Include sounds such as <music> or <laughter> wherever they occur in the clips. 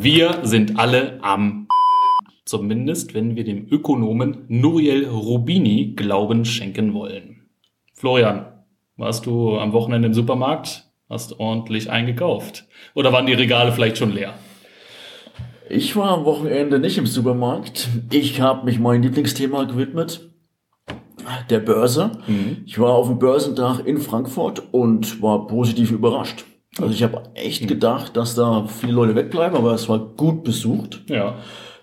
Wir sind alle am zumindest, wenn wir dem Ökonomen Nuriel Rubini Glauben schenken wollen. Florian, warst du am Wochenende im Supermarkt? Hast ordentlich eingekauft? Oder waren die Regale vielleicht schon leer? Ich war am Wochenende nicht im Supermarkt. Ich habe mich meinem Lieblingsthema gewidmet, der Börse. Mhm. Ich war auf dem Börsentag in Frankfurt und war positiv überrascht. Also ich habe echt gedacht, dass da viele Leute wegbleiben, aber es war gut besucht. Ja.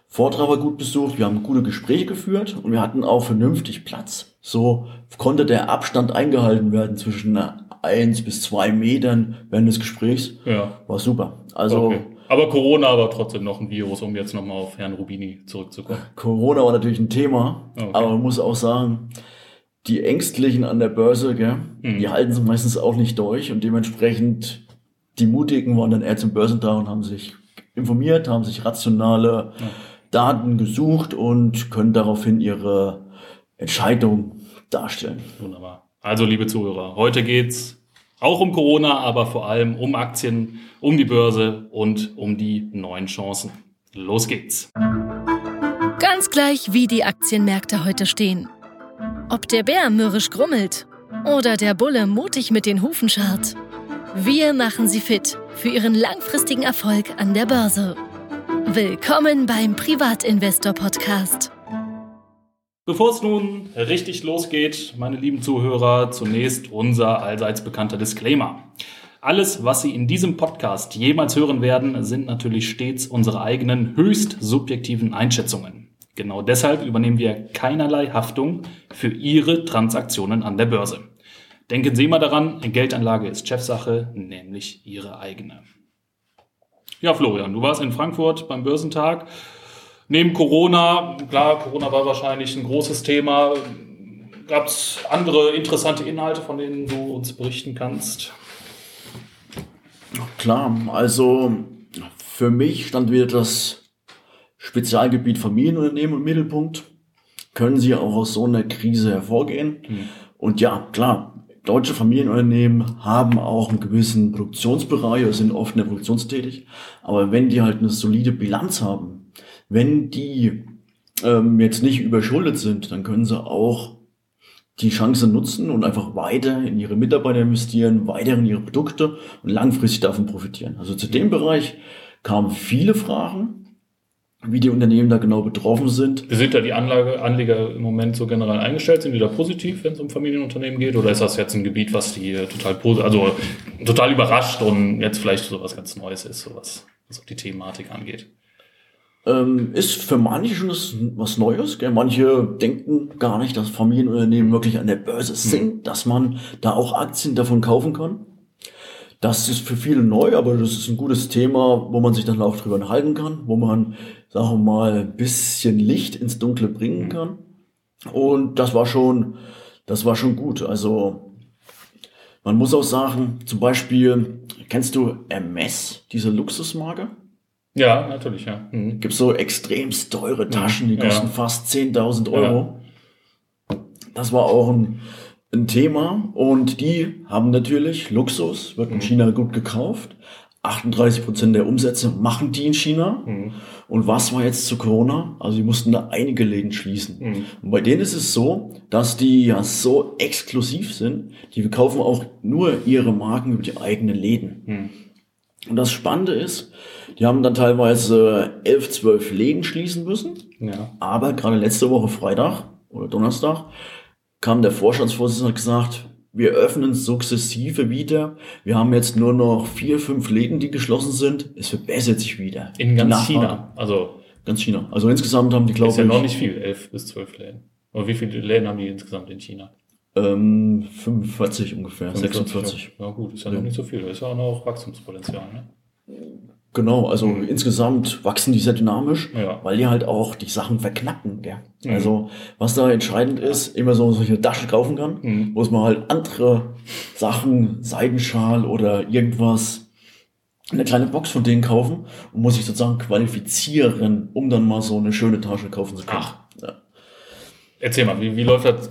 Vortrag war gut besucht, wir haben gute Gespräche geführt und wir hatten auch vernünftig Platz. So konnte der Abstand eingehalten werden zwischen eins bis zwei Metern während des Gesprächs. Ja. War super. Also okay. Aber Corona war trotzdem noch ein Virus, um jetzt nochmal auf Herrn Rubini zurückzukommen. Corona war natürlich ein Thema, okay. aber man muss auch sagen, die Ängstlichen an der Börse, gell, mhm. die halten es meistens auch nicht durch und dementsprechend die Mutigen waren dann eher zum Börsentag und haben sich informiert, haben sich rationale ja. Daten gesucht und können daraufhin ihre Entscheidung darstellen. Wunderbar. Also, liebe Zuhörer, heute geht's auch um Corona, aber vor allem um Aktien, um die Börse und um die neuen Chancen. Los geht's. Ganz gleich, wie die Aktienmärkte heute stehen. Ob der Bär mürrisch grummelt oder der Bulle mutig mit den Hufen scharrt. Wir machen Sie fit für Ihren langfristigen Erfolg an der Börse. Willkommen beim Privatinvestor Podcast. Bevor es nun richtig losgeht, meine lieben Zuhörer, zunächst unser allseits bekannter Disclaimer. Alles, was Sie in diesem Podcast jemals hören werden, sind natürlich stets unsere eigenen höchst subjektiven Einschätzungen. Genau deshalb übernehmen wir keinerlei Haftung für Ihre Transaktionen an der Börse. Denken Sie immer daran, Geldanlage ist Chefsache, nämlich Ihre eigene. Ja, Florian, du warst in Frankfurt beim Börsentag. Neben Corona, klar, Corona war wahrscheinlich ein großes Thema. Gab es andere interessante Inhalte, von denen du uns berichten kannst? Klar, also für mich stand wieder das Spezialgebiet Familienunternehmen im Mittelpunkt. Können sie auch aus so einer Krise hervorgehen? Hm. Und ja, klar, deutsche Familienunternehmen haben auch einen gewissen Produktionsbereich oder sind oft in der Produktion tätig. Aber wenn die halt eine solide Bilanz haben, wenn die ähm, jetzt nicht überschuldet sind, dann können sie auch die Chance nutzen und einfach weiter in ihre Mitarbeiter investieren, weiter in ihre Produkte und langfristig davon profitieren. Also zu dem Bereich kamen viele Fragen wie die Unternehmen da genau betroffen sind. Wie sind da die Anlage, Anleger im Moment so generell eingestellt? Sind die da positiv, wenn es um Familienunternehmen geht? Oder ist das jetzt ein Gebiet, was die total, also total überrascht und jetzt vielleicht so was ganz Neues ist, so was, die Thematik angeht? Ähm, ist für manche schon was Neues. Gell? Manche denken gar nicht, dass Familienunternehmen wirklich an der Börse hm. sind, hm. dass man da auch Aktien davon kaufen kann. Das ist für viele neu, aber das ist ein gutes Thema, wo man sich dann auch drüber enthalten kann, wo man sagen wir mal, ein bisschen Licht ins Dunkle bringen kann. Und das war schon, das war schon gut. Also, man muss auch sagen, zum Beispiel, kennst du Hermes, diese Luxusmarke? Ja, natürlich, ja. Mhm. Gibt so extrem teure Taschen, die kosten ja. fast 10.000 Euro. Ja. Das war auch ein, ein Thema und die haben natürlich Luxus, wird in mhm. China gut gekauft, 38 Prozent der Umsätze machen die in China. Mhm. Und was war jetzt zu Corona? Also die mussten da einige Läden schließen. Mhm. Und bei denen ist es so, dass die ja so exklusiv sind, die verkaufen auch nur ihre Marken über die eigenen Läden. Mhm. Und das Spannende ist, die haben dann teilweise elf, zwölf Läden schließen müssen. Ja. Aber gerade letzte Woche Freitag oder Donnerstag kam der Vorstandsvorsitzende und hat gesagt, wir öffnen sukzessive wieder. Wir haben jetzt nur noch vier, fünf Läden, die geschlossen sind. Es verbessert sich wieder. In ganz China. Also ganz China. Also insgesamt haben die, glaube ich. Ist ja noch nicht viel, elf bis zwölf Läden. Aber wie viele Läden haben die insgesamt in China? Ähm, 45 ungefähr, 45, 46. Ja, gut, ist ja, ja, noch nicht so viel. Da ist ja auch noch Wachstumspotenzial, ne? Genau, also mhm. insgesamt wachsen die sehr dynamisch, ja. weil die halt auch die Sachen verknappen. Gell? Mhm. Also was da entscheidend ist, immer so solche Tasche kaufen kann, mhm. muss man halt andere Sachen, Seidenschal oder irgendwas, eine kleine Box von denen kaufen und muss sich sozusagen qualifizieren, um dann mal so eine schöne Tasche kaufen zu können. Ach. Ja. Erzähl mal, wie, wie läuft das?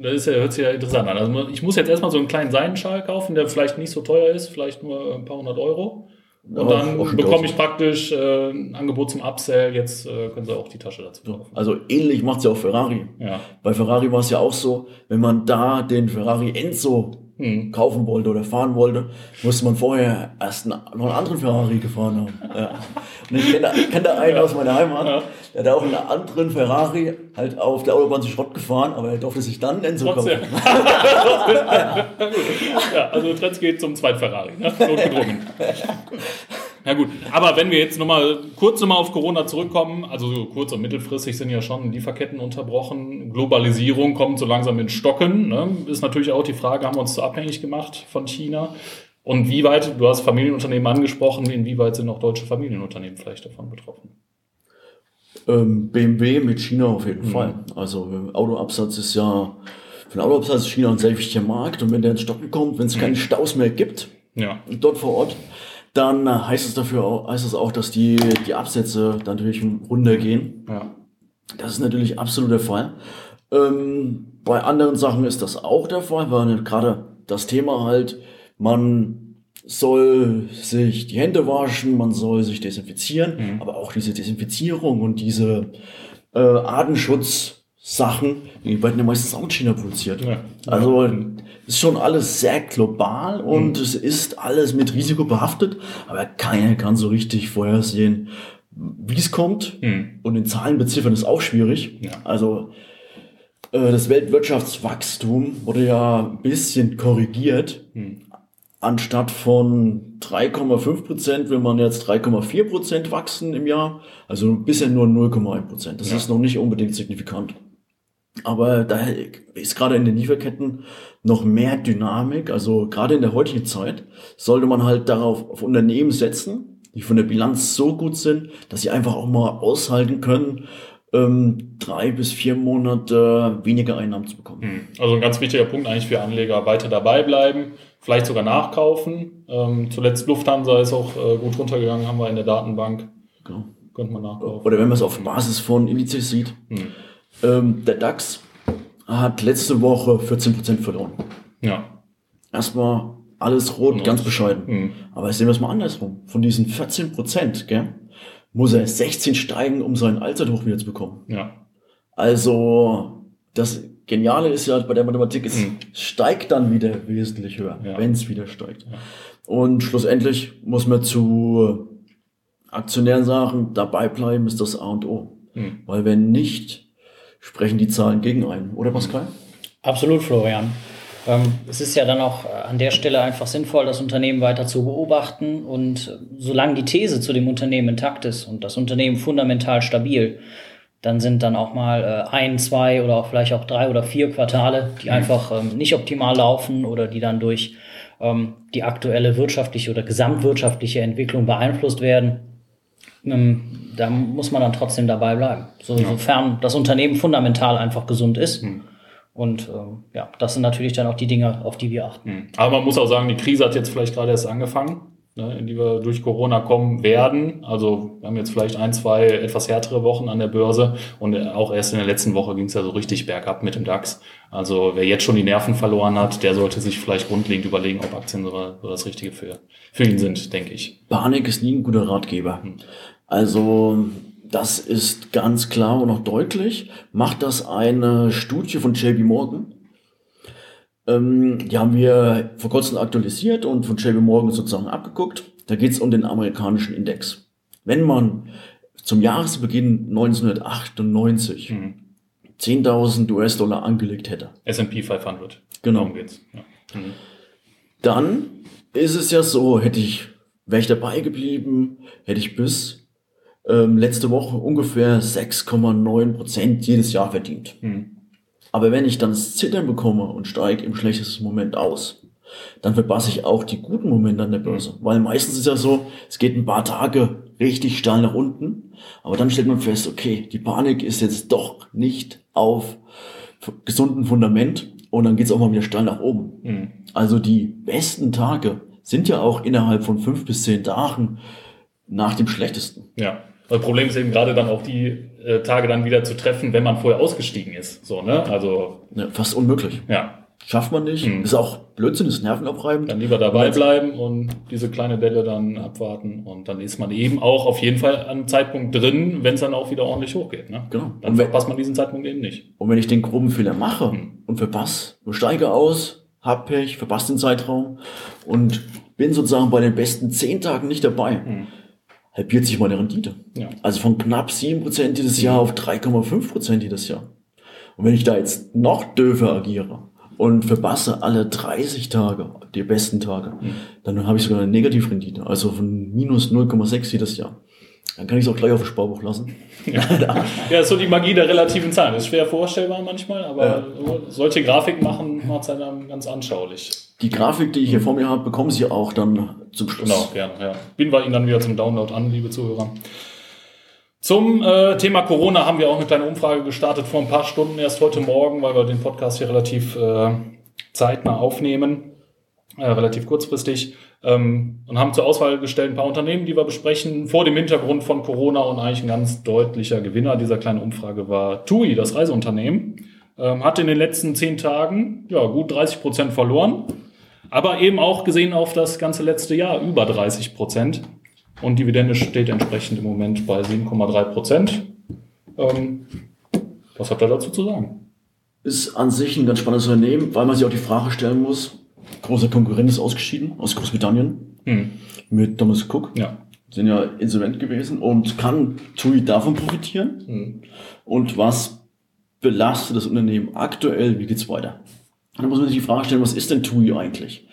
Das ist ja, hört sich ja interessant an. Also ich muss jetzt erstmal so einen kleinen Seidenschal kaufen, der vielleicht nicht so teuer ist, vielleicht nur ein paar hundert Euro. Und dann schon bekomme 1000. ich praktisch äh, ein Angebot zum Upsell. Jetzt äh, können Sie auch die Tasche dazu kaufen. Also ähnlich macht's ja auch Ferrari. Ja. Bei Ferrari war es ja auch so, wenn man da den Ferrari Enzo Hm. kaufen wollte oder fahren wollte, musste man vorher erst einen, noch einen anderen Ferrari gefahren haben. Ja. Und ich kenne kenn da einen aus meiner Heimat, Ja. der hat auch einen anderen Ferrari halt auf der Autobahn zu Schrott gefahren, aber er durfte sich dann Enzo kaufen. <laughs> ja, also Trends geht zum zweiten Ferrari. Ne? Notgedrungen. <laughs> Ja gut, aber wenn wir jetzt nochmal kurz nochmal auf Corona zurückkommen, also so kurz- und mittelfristig sind ja schon Lieferketten unterbrochen, Globalisierung kommt so langsam in Stocken, ne? ist natürlich auch die Frage, haben wir uns so abhängig gemacht von China? Und wie weit, du hast Familienunternehmen angesprochen, inwieweit sind auch deutsche Familienunternehmen vielleicht davon betroffen? Ähm, BMW mit China auf jeden Fall. Also äh, Autoabsatz ist ja, für den Autoabsatz ist China ein sehr wichtiger Markt und wenn der ins Stocken kommt, wenn es keine Staus mehr gibt, Ja, dort vor Ort, dann äh, heißt es dafür auch, heißt es auch, dass die, die Absätze dann natürlich runtergehen. ja, Das ist natürlich absolut der Fall. Ähm, bei anderen Sachen ist das auch der Fall, weil gerade das Thema halt, man soll sich die Hände waschen, man soll sich desinfizieren, aber auch diese Desinfizierung und diese äh, Artenschutzsachen, die werden ja meistens auch in China produziert. Ja. Also ist schon alles sehr global und es ist alles mit Risiko behaftet, aber keiner kann so richtig vorhersehen, wie es kommt. Hm. Und in Zahlen beziffern ist auch schwierig. Ja. Also äh, das Weltwirtschaftswachstum wurde ja ein bisschen korrigiert. Hm. Anstatt von 3,5 Prozent will man jetzt 3,4 Prozent wachsen im Jahr. Also bisher nur 0,1 Prozent. Das Ja. ist noch nicht unbedingt signifikant. Aber da ist gerade in den Lieferketten noch mehr Dynamik. Also gerade in der heutigen Zeit sollte man halt darauf auf Unternehmen setzen, die von der Bilanz so gut sind, dass sie einfach auch mal aushalten können, ähm, drei bis vier Monate weniger Einnahmen zu bekommen. Hm. Also ein ganz wichtiger Punkt eigentlich für Anleger, weiter dabei bleiben, vielleicht sogar nachkaufen. Ähm, zuletzt Lufthansa ist auch äh, gut runtergegangen, haben wir in der Datenbank. Genau. Könnte man nachkaufen. Oder wenn man es auf Basis von Indizes sieht. Hm. Ähm, der DAX hat letzte Woche 14% verloren. Ja. Erstmal alles rot, ganz bescheiden. Hm. Aber sehen wir es mal andersrum. Von diesen 14%, gell, muss er 16 steigen, um seinen Allzeithoch wieder zu bekommen. Ja. Also, das Geniale ist ja bei der Mathematik, es Hm. steigt dann wieder wesentlich höher, Ja. wenn es wieder steigt. Ja. Und schlussendlich muss man zu Aktionären sagen, dabei bleiben ist das A und O. Hm. Weil wenn nicht, sprechen die Zahlen gegen einen. Oder Pascal? Absolut, Florian. Ähm, es ist ja dann auch äh, an der Stelle einfach sinnvoll, das Unternehmen weiter zu beobachten und äh, solange die These zu dem Unternehmen intakt ist und das Unternehmen fundamental stabil, dann sind dann auch mal äh, ein, zwei oder auch vielleicht auch drei oder vier Quartale, die einfach ähm, nicht optimal laufen oder die dann durch ähm, die aktuelle wirtschaftliche oder gesamtwirtschaftliche Entwicklung beeinflusst werden. Da muss man dann trotzdem dabei bleiben, so, sofern das Unternehmen fundamental einfach gesund ist. Und ähm, ja, das sind natürlich dann auch die Dinge, auf die wir achten. Hm. Aber man muss auch sagen, die Krise hat jetzt vielleicht gerade erst angefangen, in die wir durch Corona kommen werden. Also wir haben jetzt vielleicht ein, zwei etwas härtere Wochen an der Börse und auch erst in der letzten Woche ging es ja so richtig bergab mit dem DAX. Also wer jetzt schon die Nerven verloren hat, der sollte sich vielleicht grundlegend überlegen, ob Aktien so, so das Richtige für, für ihn sind, denke ich. Panik ist nie ein guter Ratgeber. Also, das ist ganz klar und auch deutlich. Macht das eine Studie von JP Morgan. Ähm, die haben wir vor kurzem aktualisiert und von JP Morgan sozusagen abgeguckt. Da geht es um den amerikanischen Index. Wenn man zum Jahresbeginn 1998 Mhm. 10.000 US-Dollar angelegt hätte, S&P 500. Genau. Darum geht's. Ja. Mhm. dann ist es ja so, hätte ich, wäre ich dabei geblieben, hätte ich bis ähm, letzte Woche ungefähr 6,9 Prozent jedes Jahr verdient. Mhm. Aber wenn ich dann das Zittern bekomme und steige im schlechtesten Moment aus, dann verpasse ich auch die guten Momente an der Börse. Weil meistens ist ja so, es geht ein paar Tage richtig steil nach unten, aber dann stellt man fest, okay, die Panik ist jetzt doch nicht auf gesunden Fundament und dann geht es auch mal wieder steil nach oben. Mhm. Also die besten Tage sind ja auch innerhalb von fünf bis zehn Tagen nach dem schlechtesten. Ja. Das Problem ist eben gerade dann auch die äh, Tage dann wieder zu treffen, wenn man vorher ausgestiegen ist. So, ne? Also, Ja, fast unmöglich. ja. Schafft man nicht. Ist auch Blödsinn, ist nervenaufreibend. Dann lieber dabei bleiben und diese kleine Delle dann abwarten. Und dann ist man eben auch auf jeden Fall an einem Zeitpunkt drin, wenn es dann auch wieder ordentlich hochgeht. Ne? Genau. Dann Und wenn- verpasst man diesen Zeitpunkt eben nicht. Und wenn ich den groben Fehler mache und verpasse, steige aus, hab Pech, verpasse den Zeitraum und bin sozusagen bei den besten zehn Tagen nicht dabei, halbiert sich meine Rendite. Ja. Also von knapp 7% dieses Jahr auf 3,5% jedes Jahr. Und wenn ich da jetzt noch döfer agiere und verpasse alle 30 Tage, die besten Tage, dann habe ich sogar eine Negativrendite, also von minus 0,6 jedes Jahr. Dann kann ich es auch gleich auf dem Sparbuch lassen. Ja, <laughs> ist so die Magie der relativen Zahlen. Ist schwer vorstellbar manchmal, aber solche Grafiken machen macht es dann ganz anschaulich. Die Grafik, die ich hier vor mir habe, bekommen Sie auch dann zum Schluss. Genau, gerne. Ja. Bieten wir Ihnen dann wieder zum Download an, liebe Zuhörer. Zum äh, Thema Corona haben wir auch eine kleine Umfrage gestartet vor ein paar Stunden, erst heute Morgen, weil wir den Podcast hier relativ äh, zeitnah aufnehmen, äh, relativ kurzfristig, ähm, und haben zur Auswahl gestellt ein paar Unternehmen, die wir besprechen, vor dem Hintergrund von Corona und eigentlich ein ganz deutlicher Gewinner dieser kleinen Umfrage war TUI, das Reiseunternehmen. Ähm, hat in den letzten zehn Tagen ja, gut 30 Prozent verloren. Aber eben auch gesehen auf das ganze letzte Jahr über 30 Prozent. Und Dividende steht entsprechend im Moment bei 7,3 Prozent. Ähm, was habt ihr dazu zu sagen? Ist an sich ein ganz spannendes Unternehmen, weil man sich auch die Frage stellen muss, großer Konkurrent ist ausgeschieden aus Großbritannien Hm. mit Thomas Cook. Ja. Sind ja insolvent gewesen und kann TUI davon profitieren? Hm. Und was belastet das Unternehmen aktuell? Wie geht's weiter? Da muss man sich die Frage stellen, was ist denn TUI eigentlich?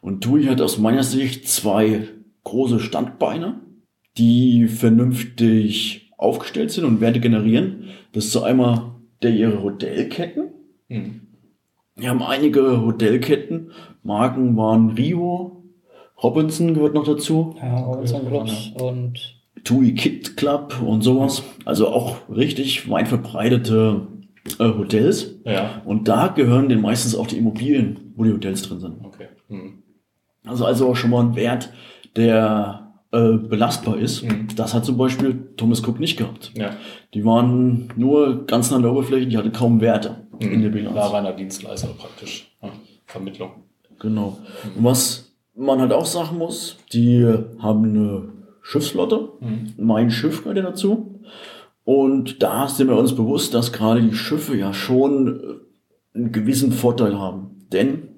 Und TUI hat aus meiner Sicht zwei große Standbeine, die vernünftig aufgestellt sind und Werte generieren. Das ist so einmal der ihre Hotelketten. Hm. Wir haben einige Hotelketten. Marken waren Rio, Robinson gehört noch dazu, Ja, Robinson Clubs und TUI Kid Club und sowas. Also auch richtig weit verbreitete äh, Hotels. Ja. Und da gehören den meistens auch die Immobilien, wo die Hotels drin sind. Okay. Hm. Also also auch schon mal ein Wert, der äh, belastbar ist. Mhm. Das hat zum Beispiel Thomas Cook nicht gehabt. Ja. Die waren nur ganz nah an der Oberfläche, die hatten kaum Werte Mhm. in der Bilanz. War reiner Dienstleister praktisch. Ja. Vermittlung. Genau. Und was man halt auch sagen muss, die haben eine Schiffsflotte. Mein Schiff gehört ja dazu. Und da sind wir uns bewusst, dass gerade die Schiffe ja schon äh, einen gewissen Vorteil haben. Denn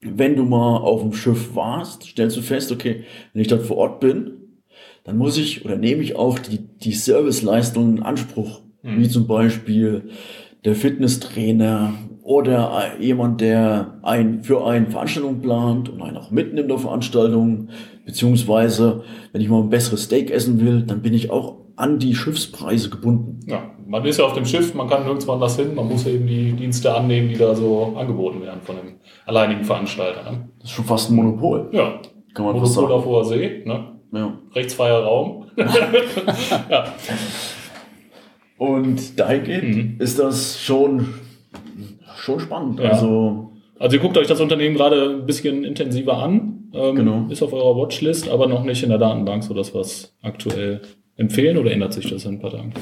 wenn du mal auf dem Schiff warst, stellst du fest, okay, wenn ich dort vor Ort bin, dann muss ich oder nehme ich auch die, die Serviceleistungen in Anspruch. Wie zum Beispiel der Fitnesstrainer oder jemand, der ein, für eine Veranstaltung plant und einen auch mitnimmt auf Veranstaltungen. Beziehungsweise, wenn ich mal ein besseres Steak essen will, dann bin ich auch an die Schiffspreise gebunden. Ja, man ist ja auf dem Schiff, man kann nirgendwo anders hin, man muss eben die Dienste annehmen, die da so angeboten werden von dem alleinigen Veranstalter. Ne? Das ist schon fast ein Monopol. Ja, Kann man Monopol auf hoher See, ne? Ja. rechtsfreier Raum. <laughs> ja. Und dahingehend ist das schon, schon spannend. Ja. Also, Also ihr guckt euch das Unternehmen gerade ein bisschen intensiver an. Ähm, Genau. Ist auf eurer Watchlist, aber noch nicht in der Datenbank, sodass wir es aktuell empfehlen oder ändert sich das in ein paar Tagen?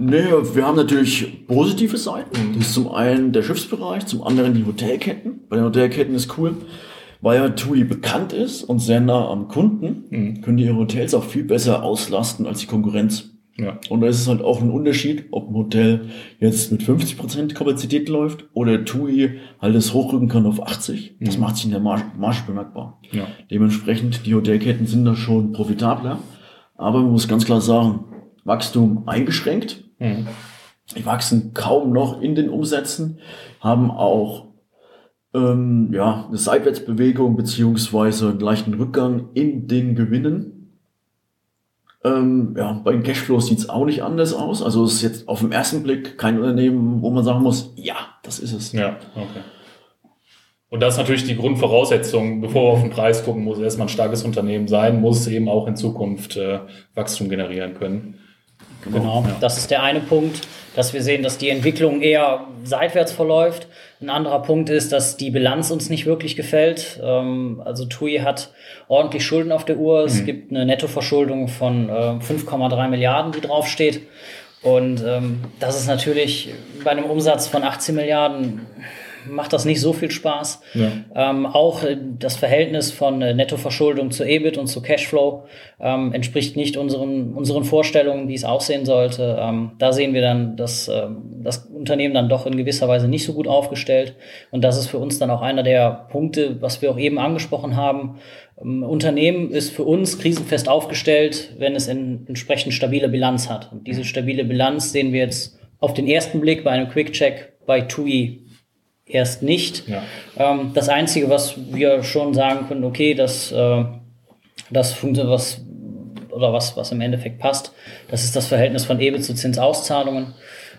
nee, wir haben natürlich positive Seiten. Das ist zum einen der Schiffsbereich, zum anderen die Hotelketten. Bei den Hotelketten ist cool, weil ja TUI bekannt ist und sehr nah am Kunden, können die ihre Hotels auch viel besser auslasten als die Konkurrenz. Ja. Und da ist es halt auch ein Unterschied, ob ein Hotel jetzt mit 50% Kapazität läuft oder TUI halt es hochrücken kann auf 80. Das macht sich in der Marge, Marge bemerkbar. Ja. Dementsprechend, die Hotelketten sind da schon profitabler. Aber man muss ganz klar sagen, Wachstum eingeschränkt. Mhm. Die wachsen kaum noch in den Umsätzen, haben auch ähm, ja, eine Seitwärtsbewegung beziehungsweise einen leichten Rückgang in den Gewinnen. Ähm, ja, bei den Cashflows sieht's auch nicht anders aus. Also es ist jetzt auf den ersten Blick kein Unternehmen, wo man sagen muss, ja, das ist es. Ja, okay. Und das ist natürlich die Grundvoraussetzung, bevor wir auf den Preis gucken, muss erstmal ein starkes Unternehmen sein, muss eben auch in Zukunft äh, Wachstum generieren können. Genau, Ja. das ist der eine Punkt, dass wir sehen, dass die Entwicklung eher seitwärts verläuft. Ein anderer Punkt ist, dass die Bilanz uns nicht wirklich gefällt. Ähm, also TUI hat ordentlich Schulden auf der Uhr. Es gibt eine Nettoverschuldung von äh, 5,3 Milliarden, die draufsteht. Und ähm, das ist natürlich bei einem Umsatz von 18 Milliarden macht das nicht so viel Spaß. Ja. Ähm, auch äh, das Verhältnis von äh, Nettoverschuldung zu EBIT und zu Cashflow ähm, entspricht nicht unseren, unseren Vorstellungen, wie es aussehen sollte. Ähm, da sehen wir dann, dass ähm, das Unternehmen dann doch in gewisser Weise nicht so gut aufgestellt. Und das ist für uns dann auch einer der Punkte, was wir auch eben angesprochen haben. Ähm, Unternehmen ist für uns krisenfest aufgestellt, wenn es in, entsprechend stabile Bilanz hat. Und diese stabile Bilanz sehen wir jetzt auf den ersten Blick bei einem Quick-Check bei TUI erst nicht. Ja. Ähm, das Einzige, was wir schon sagen können, okay, das, äh, das funktioniert, was oder was, was im Endeffekt passt, das ist das Verhältnis von EBIT zu Zinsauszahlungen.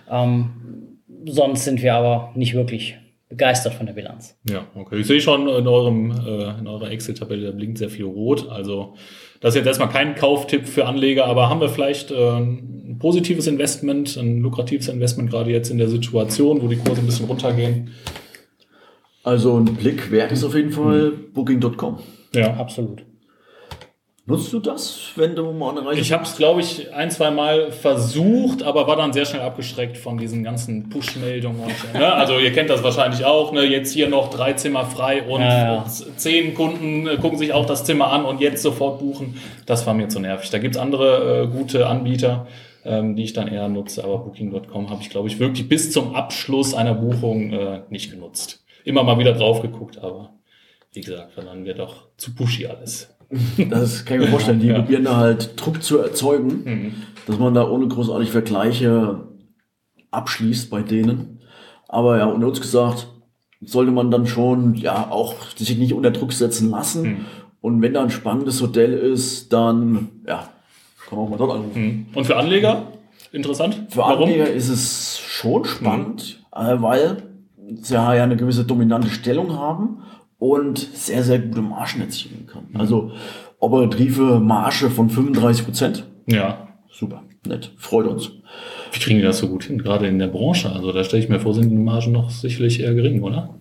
Ähm, sonst sind wir aber nicht wirklich begeistert von der Bilanz. Ja, okay. Ich sehe schon in eurem äh, in eurer Excel-Tabelle, da blinkt sehr viel rot. Also das ist jetzt erstmal kein Kauftipp für Anleger, aber haben wir vielleicht äh, ein positives Investment, ein lukratives Investment gerade jetzt in der Situation, wo die Kurse ein bisschen runtergehen? Also ein Blick wert ist auf jeden Fall mhm. Booking.com. Ja, absolut. Nutzt du das, wenn du mal eine Reise Ich habe es, glaube ich, ein, zwei Mal versucht, aber war dann sehr schnell abgeschreckt von diesen ganzen Push-Meldungen. Ne? Also ihr kennt das wahrscheinlich auch. Ne? Jetzt hier noch drei Zimmer frei und ja, ja. zehn Kunden äh, gucken sich auch das Zimmer an und jetzt sofort buchen. Das war mir zu nervig. Da gibt's andere äh, gute Anbieter, ähm, die ich dann eher nutze. Aber Booking.com habe ich, glaube ich, wirklich bis zum Abschluss einer Buchung äh, nicht genutzt. Immer mal wieder drauf geguckt, aber wie gesagt, dann wird doch zu pushy alles. Das kann ich mir vorstellen. Die ja. probieren da halt Druck zu erzeugen, mhm. dass man da ohne großartig Vergleiche abschließt bei denen. Aber ja, unter uns gesagt, sollte man dann schon ja auch sich nicht unter Druck setzen lassen. Mhm. Und wenn da ein spannendes Hotel ist, dann ja, kann man auch mal dort anrufen. Mhm. Und für Anleger interessant? Für Warum? Anleger ist es schon spannend, mhm. weil sie ja eine gewisse dominante Stellung haben und sehr, sehr gute Margen erzielen kann. Mhm. Also operative Marge von 35 Prozent. Ja. Super, nett, freut uns. Wie kriegen die das so gut hin, gerade in der Branche? Also da stelle ich mir vor, sind die Margen noch sicherlich eher gering, oder?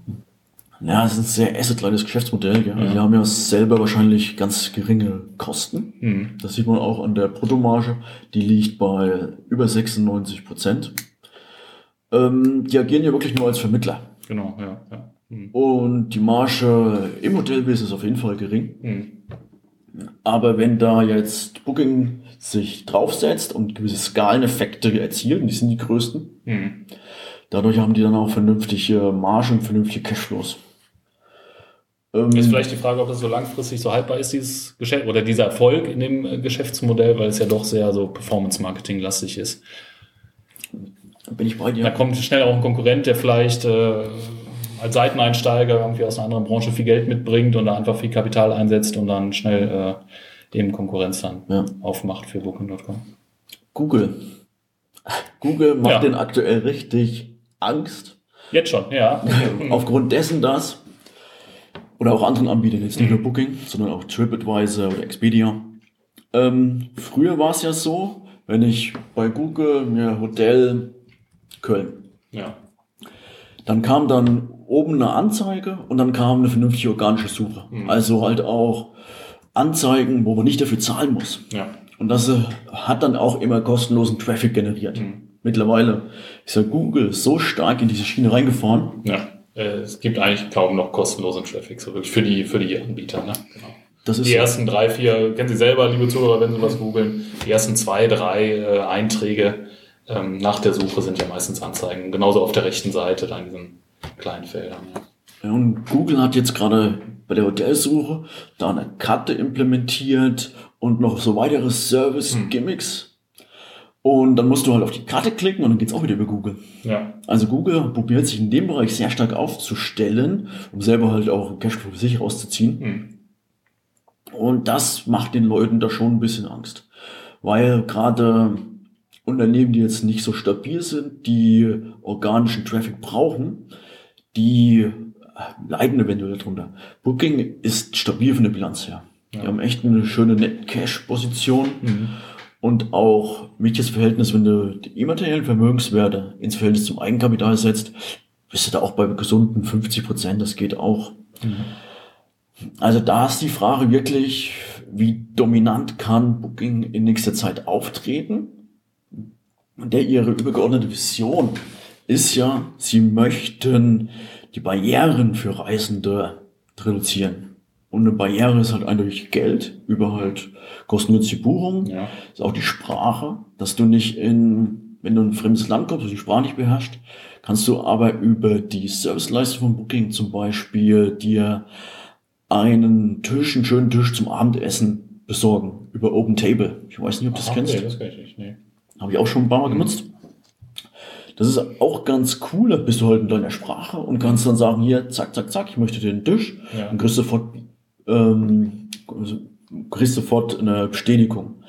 Ja, es ist ein sehr asset Geschäftsmodell. Ja. ja. Wir haben ja selber wahrscheinlich ganz geringe Kosten. Mhm. Das sieht man auch an der Bruttomarge. Die liegt bei über 96 Prozent. Ähm, die agieren ja wirklich nur als Vermittler. Genau, ja. ja. Mhm. Und die Marge im Hotelbusiness ist auf jeden Fall gering. Mhm. Aber wenn da jetzt Booking sich draufsetzt und gewisse Skaleneffekte erzielen, die sind die größten, mhm. dadurch haben die dann auch vernünftige Margen, vernünftige Cashflows. Ähm, ist vielleicht die Frage, ob das so langfristig so haltbar ist, dieses Geschäft oder dieser Erfolg in dem äh, Geschäftsmodell, weil es ja doch sehr so Performance-Marketing-lastig ist. Bin ich bei dir. Da kommt schnell auch ein Konkurrent, der vielleicht äh, als Seiteneinsteiger irgendwie aus einer anderen Branche viel Geld mitbringt und da einfach viel Kapital einsetzt und dann schnell äh, eben Konkurrenz dann ja. aufmacht für Booking.com. Google. Google macht ja. den aktuell richtig Angst. Jetzt schon, ja. <laughs> Aufgrund dessen, dass, oder auch anderen Anbietern, jetzt nicht nur Booking, sondern auch TripAdvisor oder Expedia. Ähm, früher war es ja so, wenn ich bei Google mir Hotel Köln. Ja. Dann kam dann oben eine Anzeige und dann kam eine vernünftige organische Suche. Mhm. Also halt auch Anzeigen, wo man nicht dafür zahlen muss. Ja. Und das äh, hat dann auch immer kostenlosen Traffic generiert. Mhm. Mittlerweile ist ja Google so stark in diese Schiene reingefahren. Ja, äh, es gibt eigentlich kaum noch kostenlosen Traffic, so wirklich für die, für die Anbieter. Ne? Genau. Das ist die ersten drei, vier, kennen Sie selber, liebe Zuhörer, wenn Sie was googeln, die ersten zwei, drei äh, Einträge ähm, nach der Suche sind ja meistens Anzeigen. Genauso auf der rechten Seite, da in diesen kleinen Feldern. Ja. Ja, und Google hat jetzt gerade bei der Hotelsuche da eine Karte implementiert und noch so weitere Service-Gimmicks. Hm. Und dann musst du halt auf die Karte klicken und dann geht's auch wieder über Google. Ja. Also Google probiert sich in dem Bereich sehr stark aufzustellen, um selber halt auch Cashflow für sich rauszuziehen. Hm. Und das macht den Leuten da schon ein bisschen Angst. Weil gerade Unternehmen, die jetzt nicht so stabil sind, die organischen Traffic brauchen, die leiden eventuell darunter. Booking ist stabil von der Bilanz her. Ja. Die haben echt eine schöne Net-Cash-Position mhm. und auch wichtiges Verhältnis, wenn du die immateriellen Vermögenswerte ins Verhältnis zum Eigenkapital setzt, bist du da auch bei gesunden 50 Prozent, das geht auch. Mhm. Also da ist die Frage wirklich, wie dominant kann Booking in nächster Zeit auftreten? Der ihre übergeordnete Vision ist ja, sie möchten die Barrieren für Reisende reduzieren. Und eine Barriere ist halt eindeutig Geld über halt kostengünstige Buchung. Ja. Ist auch die Sprache, dass du nicht in, wenn du in ein fremdes Land kommst und die Sprache nicht beherrschst, kannst du aber über die Serviceleistung von Booking zum Beispiel dir einen Tisch, einen schönen Tisch zum Abendessen besorgen über Open Table. Ich weiß nicht, ob du das Aha, kennst. Nee, das kenn ich nicht. Nee. Habe ich auch schon ein paar Mal genutzt. Das ist auch ganz cool, da bist du halt in deiner Sprache und kannst dann sagen, hier, zack, zack, zack, ich möchte den Tisch. Ja. Und kriegst sofort, ähm, kriegst sofort eine Bestätigung.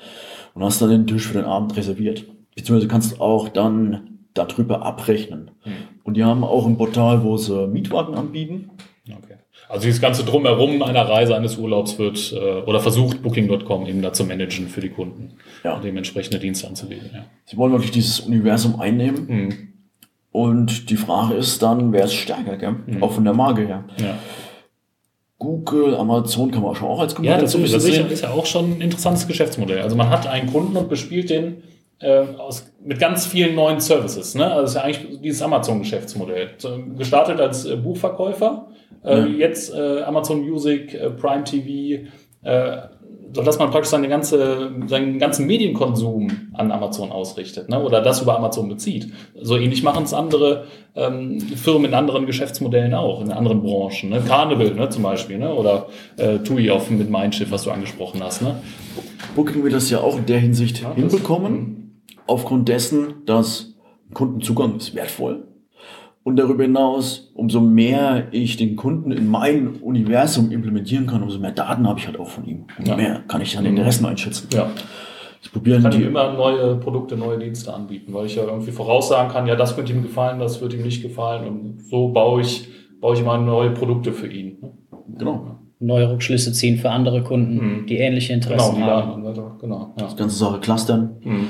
Und hast dann den Tisch für den Abend reserviert. Beziehungsweise kannst du auch dann darüber abrechnen. Hm. Und die haben auch ein Portal, wo sie Mietwagen anbieten. Okay. Also dieses ganze Drumherum einer Reise, eines Urlaubs wird äh, oder versucht Booking.com eben da zu managen für die Kunden. Ja. Und dementsprechende Dienste anzubieten. Ja. Sie wollen wirklich dieses Universum einnehmen. Hm. Und die Frage ist dann, wer ist stärker, gell? Hm. Auch von der Marke her. Ja. Google, Amazon kann man schon auch als Ja, Konkurrenz das, ist, bisschen das ist, ja, sehen. ist ja auch schon ein interessantes Geschäftsmodell. Also man hat einen Kunden und bespielt den äh, aus, mit ganz vielen neuen Services. Ne? Also das ist ja eigentlich dieses Amazon-Geschäftsmodell. Gestartet als äh, Buchverkäufer, äh, Ja. jetzt äh, Amazon Music, äh, Prime TV, äh, sodass man praktisch seine ganze, seinen ganzen Medienkonsum an Amazon ausrichtet ne? oder das über Amazon bezieht. So ähnlich machen es andere ähm, Firmen in anderen Geschäftsmodellen auch, in anderen Branchen. Ne? Carnival ne, zum Beispiel ne? oder äh, TUI auf, mit Mindshift, was du angesprochen hast. Ne? Booking wird das ja auch in der Hinsicht Ja, hinbekommen, aufgrund dessen, dass Kundenzugang ist wertvoll. Und darüber hinaus, umso mehr ich den Kunden in mein Universum implementieren kann, umso mehr Daten habe ich halt auch von ihm. Umso Ja. mehr kann ich dann Interessen einschätzen. Ja. Ich probiere kann ich die, immer neue Produkte, neue Dienste anbieten, weil ich ja irgendwie voraussagen kann, ja, das könnte ihm gefallen, das wird ihm nicht gefallen und so baue ich, baue ich mal neue Produkte für ihn. ne? genau, Neue Rückschlüsse ziehen für andere Kunden, Mhm. die ähnliche Genau, Interessen die haben. Daten, weiter, genau. Ja. die ganze Sache clustern. Mhm.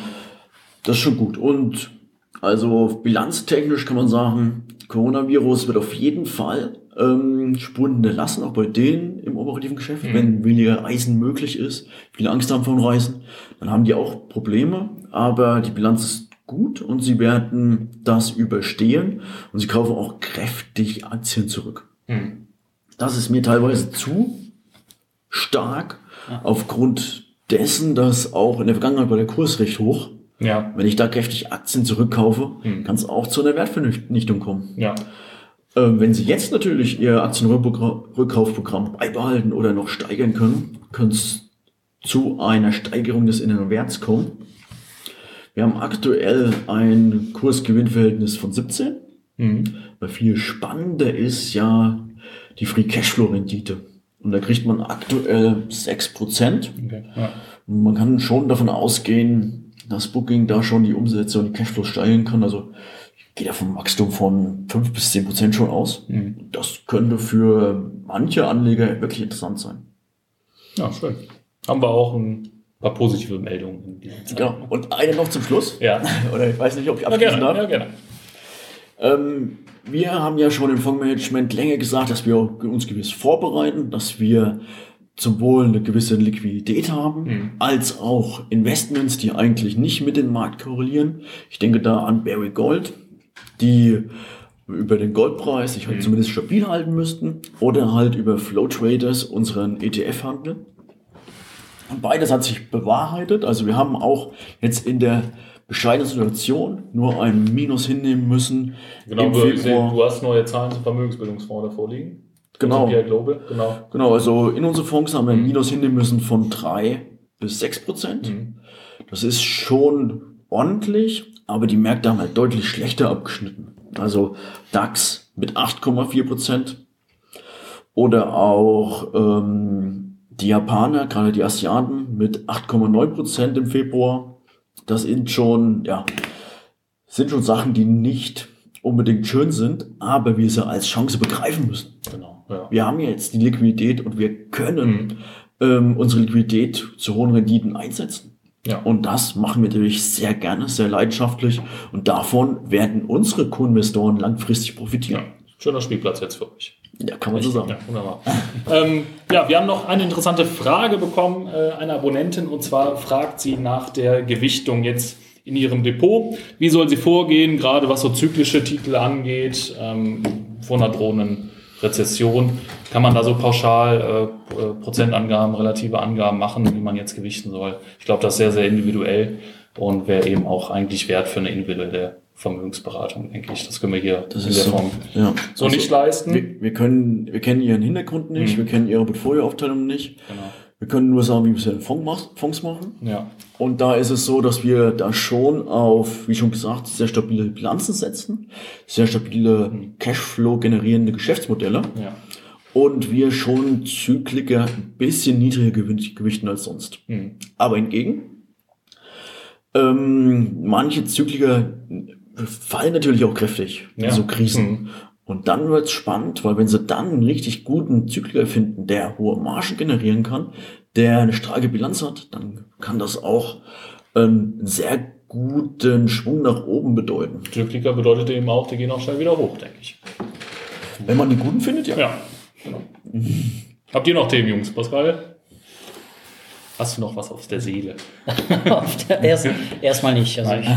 Das ist schon gut. Und also bilanztechnisch kann man sagen, Coronavirus wird auf jeden Fall ähm, Spuren hinterlassen, auch bei denen im operativen Geschäft, Mhm. wenn weniger Reisen möglich ist, viele Angst haben vor dem Reisen, dann haben die auch Probleme, aber die Bilanz ist gut und sie werden das überstehen und sie kaufen auch kräftig Aktien zurück. Mhm. Das ist mir teilweise zu stark aufgrund dessen, dass auch in der Vergangenheit war der Kurs recht hoch. Ja, Wenn ich da kräftig Aktien zurückkaufe, Hm. kann es auch zu einer Wertvernichtung kommen. ja. Ähm, wenn Sie jetzt natürlich Ihr Aktienrückkaufprogramm beibehalten oder noch steigern können, könnte es zu einer Steigerung des inneren Werts kommen. Wir haben aktuell ein Kursgewinnverhältnis von 17. Mhm. Aber viel spannender ist ja die Free Cashflow Rendite. Und da kriegt man aktuell 6%. Okay. Ja. Und man kann schon davon ausgehen, dass Booking da schon die Umsätze und die Cashflows steigern kann. Also ich gehe da vom Wachstum von 5 bis 10 Prozent schon aus. Mhm. Das könnte für manche Anleger wirklich interessant sein. ja, schön. Haben wir auch ein paar positive Meldungen in dieser Zeit. Genau. Und eine noch zum Schluss. Ja. <laughs> Oder ich weiß nicht, ob ich abschließen darf. Ja, gerne. Ähm, wir haben ja schon im Fondsmanagement länger gesagt, dass wir uns gewiss vorbereiten, dass wir sowohl eine gewisse Liquidität haben, Mhm. als auch Investments, die eigentlich nicht mit dem Markt korrelieren. Ich denke da an Barry Gold, die über den Goldpreis sich halt Mhm. zumindest stabil halten müssten oder halt über Flow Traders unseren ETF-Handel. Und beides hat sich bewahrheitet. Also wir haben auch jetzt in der bescheidenen Situation nur ein Minus hinnehmen müssen. Genau, im sehe, Februar. du hast neue Zahlen zum Vermögensbildungsfonds davor liegen. Genau. S&P Global, genau. Genau, also in unsere Fonds haben wir ein Minus hinnehmen müssen von 3 bis 6 Prozent. Mhm. Das ist schon ordentlich, aber die Märkte haben halt deutlich schlechter abgeschnitten. Also DAX mit 8,4 Prozent oder auch ähm, die Japaner, gerade die Asiaten mit 8,9 Prozent im Februar. Das sind schon, ja, sind schon Sachen, die nicht unbedingt schön sind, aber wir sie als Chance begreifen müssen. Genau, ja. Wir haben jetzt die Liquidität und wir können Mhm. ähm, unsere Liquidität zu hohen Renditen einsetzen. Ja. Und das machen wir natürlich sehr gerne, sehr leidenschaftlich. Und davon werden unsere Co-Investoren langfristig ja. profitieren. Schöner Spielplatz jetzt für euch. Ja, kann man so sagen. Ja, wunderbar. <laughs> ähm, ja, wir haben noch eine interessante Frage bekommen, äh, eine Abonnentin, und zwar fragt sie nach der Gewichtung jetzt in ihrem Depot. Wie soll sie vorgehen, gerade was so zyklische Titel angeht? Ähm, vor einer drohenden Rezession. Kann man da so pauschal äh, äh, Prozentangaben, relative Angaben machen, wie man jetzt gewichten soll? Ich glaube, das ist sehr, sehr individuell und wäre eben auch eigentlich wert für eine individuelle Vermögensberatung, denke ich. Das können wir hier Das in der so. Form Ja. so Also, nicht leisten. Wir, wir können, wir kennen ihren Hintergrund nicht, Mhm. wir kennen ihre Portfolioaufteilung nicht. genau. Wir können nur sagen, wie wir Fonds, mach- Fonds machen. Ja. Und da ist es so, dass wir da schon auf, wie schon gesagt, sehr stabile Bilanzen setzen, sehr stabile Cashflow generierende Geschäftsmodelle Ja. und wir schon Zykliker ein bisschen niedriger gewichten als sonst. Mhm. Aber hingegen, ähm, manche Zykliker fallen natürlich auch kräftig, in Ja. so Krisen. Mhm. Und dann wird's spannend, weil wenn sie dann einen richtig guten Zykliker finden, der hohe Margen generieren kann, der eine starke Bilanz hat, dann kann das auch einen sehr guten Schwung nach oben bedeuten. Glücklicher bedeutet eben auch, die gehen auch schnell wieder hoch, denke ich. Wenn man den guten findet, ja. Ja, genau. Habt ihr noch Themen, Jungs? Pascal? Hast du noch was auf der Seele? <laughs> Auf der- Erst, <laughs> erstmal nicht. Also ich,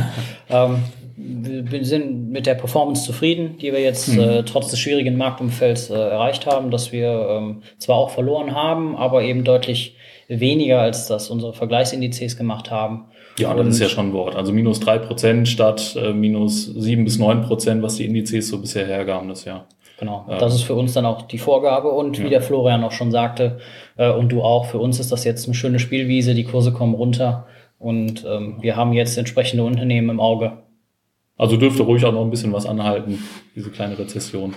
ähm, wir sind mit der Performance zufrieden, die wir jetzt Hm. äh, trotz des schwierigen Marktumfelds äh, erreicht haben, dass wir ähm, zwar auch verloren haben, aber eben deutlich weniger als das unsere Vergleichsindizes gemacht haben. Ja, das ist ja schon ein Wort. Also minus 3% statt äh, minus 7 bis 9%, was die Indizes so bisher hergaben das Jahr. Genau, das ist für uns dann auch die Vorgabe und wie Ja. der Florian auch schon sagte äh, und du auch, für uns ist das jetzt eine schöne Spielwiese, die Kurse kommen runter und ähm, wir haben jetzt entsprechende Unternehmen im Auge. Also dürfte ruhig auch noch ein bisschen was anhalten, diese kleine Rezession.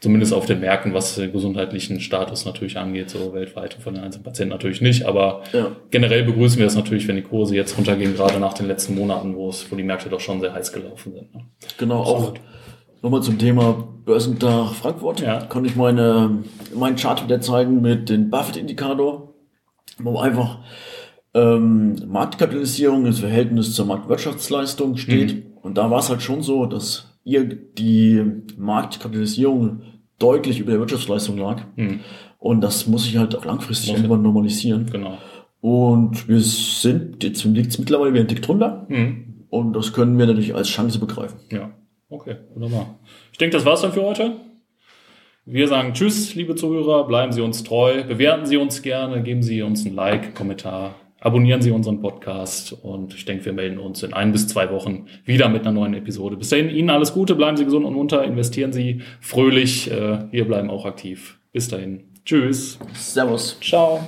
Zumindest auf den Märkten, was den gesundheitlichen Status natürlich angeht, so weltweit und von den einzelnen Patienten natürlich nicht. Aber Ja. generell begrüßen wir es natürlich, wenn die Kurse jetzt runtergehen, gerade nach den letzten Monaten, wo es, wo die Märkte doch schon sehr heiß gelaufen sind. Ne? Genau, auch nochmal zum Thema Börsentag Frankfurt. Ja. Kann ich meine, meinen Chart wieder zeigen mit dem Buffett-Indikator, wo einfach ähm, Marktkapitalisierung im Verhältnis zur Marktwirtschaftsleistung steht. Und da war es halt schon so, dass ihr die Marktkapitalisierung deutlich über der Wirtschaftsleistung lag. Hm, Und das muss sich halt auch langfristig Muss irgendwann normalisieren. genau. Und wir sind, jetzt liegt es mittlerweile wieder ein Tick drunter. Hm, Und das können wir natürlich als Chance begreifen. ja, okay, wunderbar. Ich denke, das war's dann für heute. Wir sagen Tschüss, liebe Zuhörer, bleiben Sie uns treu, bewerten Sie uns gerne, geben Sie uns ein Like, Kommentar, abonnieren Sie unseren Podcast und ich denke, wir melden uns in ein bis zwei Wochen wieder mit einer neuen Episode. Bis dahin, Ihnen alles Gute, bleiben Sie gesund und munter, investieren Sie fröhlich, äh, wir bleiben auch aktiv. Bis dahin, Tschüss. Servus. Ciao.